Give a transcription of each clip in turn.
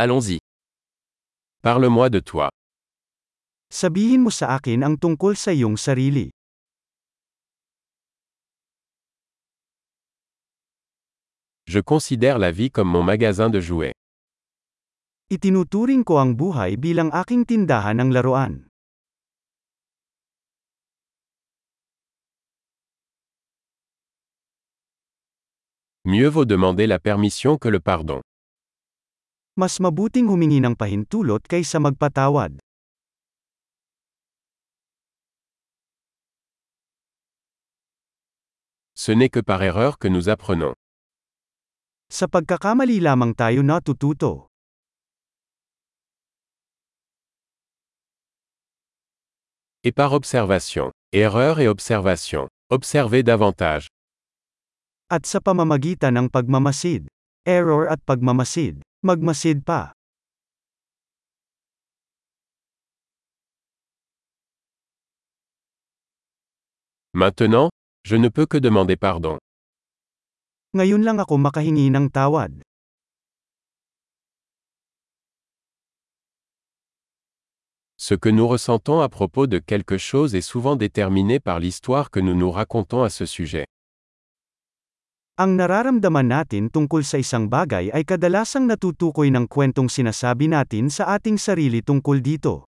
Allons-y. Parle-moi de toi. Sabihin mo sa akin ang tungkol sa iyong sarili. Je considère la vie comme mon magasin de jouets. Itinuturing ko ang buhay bilang aking tindahan ng laruan. Mieux vaut demander la permission que le pardon. Mas mabuting humingi ng pahintulot kaysa magpatawad. Ce n'est que par erreur que nous apprenons. Sa pagkakamali lamang tayo natututo. Et par observation. Erreur et observation. Observez davantage. At sa pamamagitan ng pagmamasid. Error at pagmamasid. Magmasid pa. Maintenant, je ne peux que demander pardon. Ngayon lang ako makahingi ng tawad. Ce que nous ressentons à propos de quelque chose est souvent déterminé par l'histoire que nous nous racontons à ce sujet. Ang nararamdaman natin tungkol sa isang bagay ay kadalasang natutukoy ng kwentong sinasabi natin sa ating sarili tungkol dito.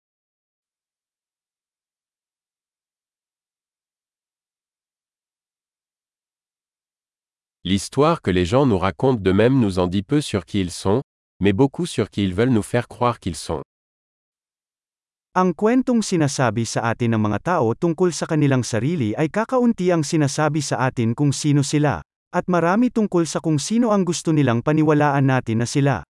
L'histoire que les gens nous racontent d'eux-mêmes nous en dit peu sur qui ils sont, mais beaucoup sur qui ils veulent nous faire croire qu'ils sont. Ang kwentong sinasabi sa atin ng mga tao tungkol sa kanilang sarili ay kakaunti ang sinasabi sa atin kung sino sila, at marami tungkol sa kung sino ang gusto nilang paniwalaan natin na sila.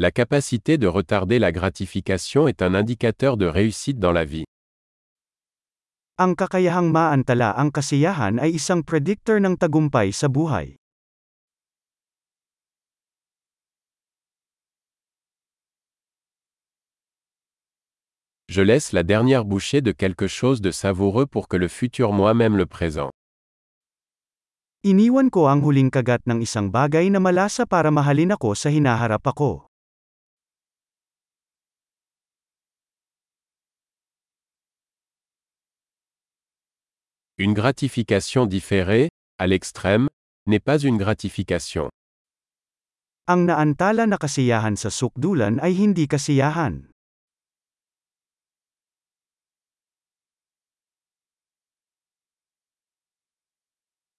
La capacité de retarder la gratification est un indicateur de réussite dans la vie. Ang kakayahang maantala ang kasiyahan ay isang predictor ng tagumpay sa buhay. Je laisse la dernière bouchée de quelque chose de savoureux pour que le futur moi-même le présent. Iniwan ko ang huling kagat ng isang bagay na malasa para mahalin ako sa hinaharap ako. Une gratification différée, à l'extrême, n'est pas une gratification. Ang naantala na kasiyahan sa sukdulan ay hindi kasiyahan.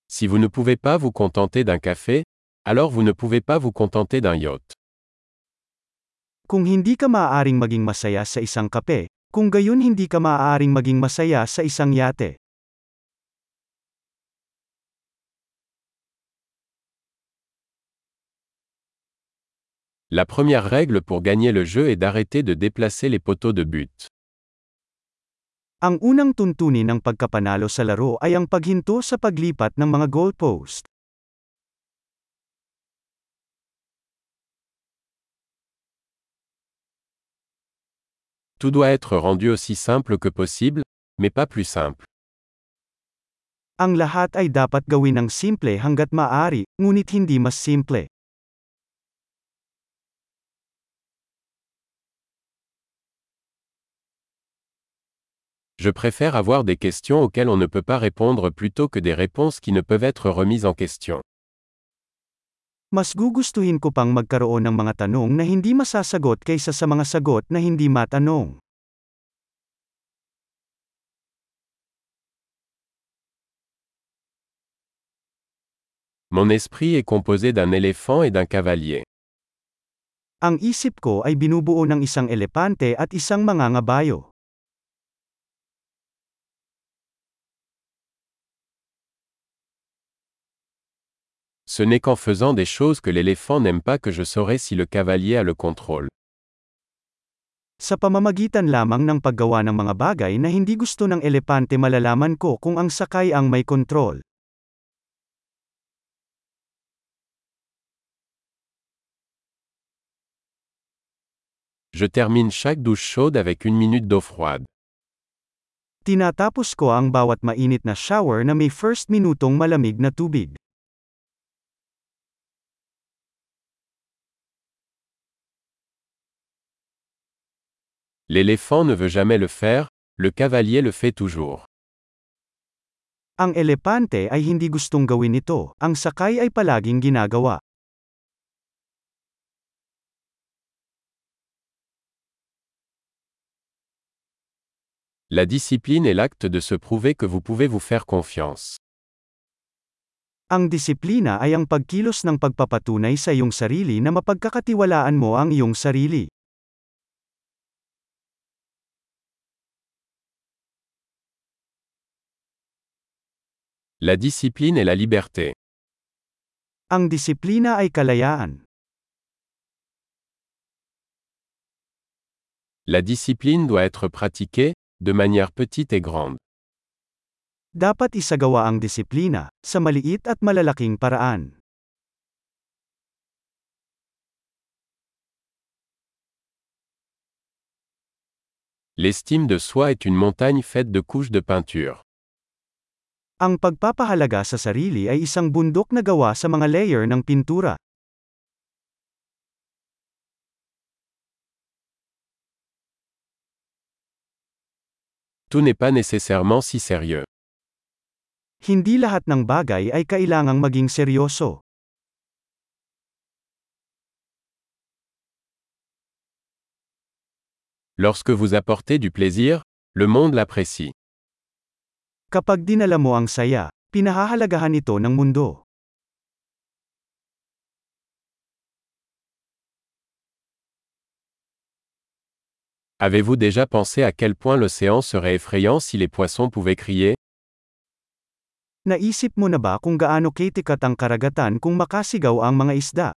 Si vous ne pouvez pas vous contenter d'un café, alors vous ne pouvez pas vous contenter d'un yacht. Kung hindi ka maaaring maging masaya sa isang kape, kung gayon hindi ka maaaring maging masaya sa isang yate. La première règle pour gagner le jeu est d'arrêter de déplacer les poteaux de but. Ang unang tuntunin ng pagkapanalo sa laro ay ang paghinto sa paglipat ng mga goalpost. Tout doit être rendu aussi simple que possible, mais pas plus simple. Ang lahat ay dapat gawin ng simple hanggat maaari, ngunit hindi mas simple. Je préfère avoir des questions auxquelles on ne peut pas répondre plutôt que des réponses qui ne peuvent être remises en question. Mas gugustuhin ko pang magkaroon ng mga tanong na hindi masasagot kaysa sa mga sagot na hindi matanong. Mon esprit est composé d'un éléphant et d'un cavalier. Ang isip ko ay binubuo ng isang elepante at isang mangangabayo. Ce n'est qu'en faisant des choses que l'éléphant n'aime pas que je saurai si le cavalier a le contrôle. Sa pamamagitan lamang ng paggawa ng mga bagay na hindi gusto ng elepante malalaman ko kung ang sakay ang may kontrol. Je termine chaque douche chaude avec une minute d'eau froide. Tinatapos ko ang bawat mainit na shower na may first minutong malamig na tubig. L'éléphant ne veut jamais le faire, le cavalier le fait toujours. Ang elepante ay hindi gustong gawin ito, ang sakay ay palaging ginagawa. La discipline est l'acte de se prouver que vous pouvez vous faire confiance. Ang disiplina ay ang pagkilos ng pagpapatunay sa iyong sarili na mapagkakatiwalaan mo ang iyong sarili. La discipline est la liberté. Ang disiplina ay kalayaan. La discipline doit être pratiquée, de manière petite et grande. Dapat isagawa ang disiplina, sa maliit at malalaking paraan. L'estime de soi est une montagne faite de couches de peinture. Ang pagpapahalaga sa sarili ay isang bundok na gawa sa mga layer ng pintura. Tout n'est pas nécessairement si sérieux. Hindi lahat ng bagay ay kailangang maging seryoso. Lorsque vous apportez du plaisir, le monde l'apprécie. Kapag dinala mo ang saya, pinahahalagahan ito ng mundo. Avez-vous déjà pensé à quel point l'océan serait effrayant si les poissons pouvaient crier Naisip mo na ba kung gaano kitikat ang karagatan kung makasigaw ang mga isda?